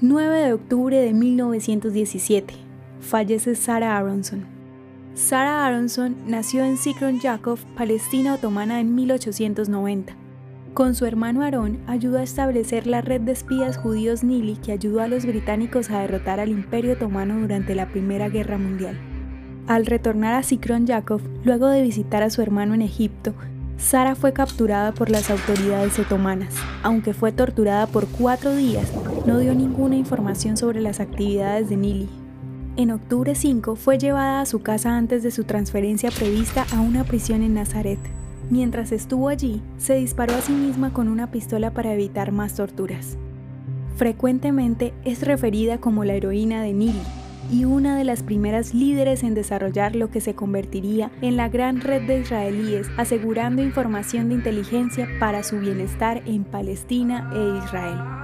9 de octubre de 1917. Fallece Sarah Aronson. Sarah Aronson nació en Sikron Yakov, Palestina otomana en 1890. Con su hermano Aarón ayudó a establecer la red de espías judíos Nili que ayudó a los británicos a derrotar al Imperio Otomano durante la Primera Guerra Mundial. Al retornar a Sikron Yakov, luego de visitar a su hermano en Egipto, Sara fue capturada por las autoridades otomanas. Aunque fue torturada por cuatro días, no dio ninguna información sobre las actividades de Nili. En octubre 5 fue llevada a su casa antes de su transferencia prevista a una prisión en Nazaret. Mientras estuvo allí, se disparó a sí misma con una pistola para evitar más torturas. Frecuentemente es referida como la heroína de Nili y una de las primeras líderes en desarrollar lo que se convertiría en la gran red de israelíes asegurando información de inteligencia para su bienestar en Palestina e Israel.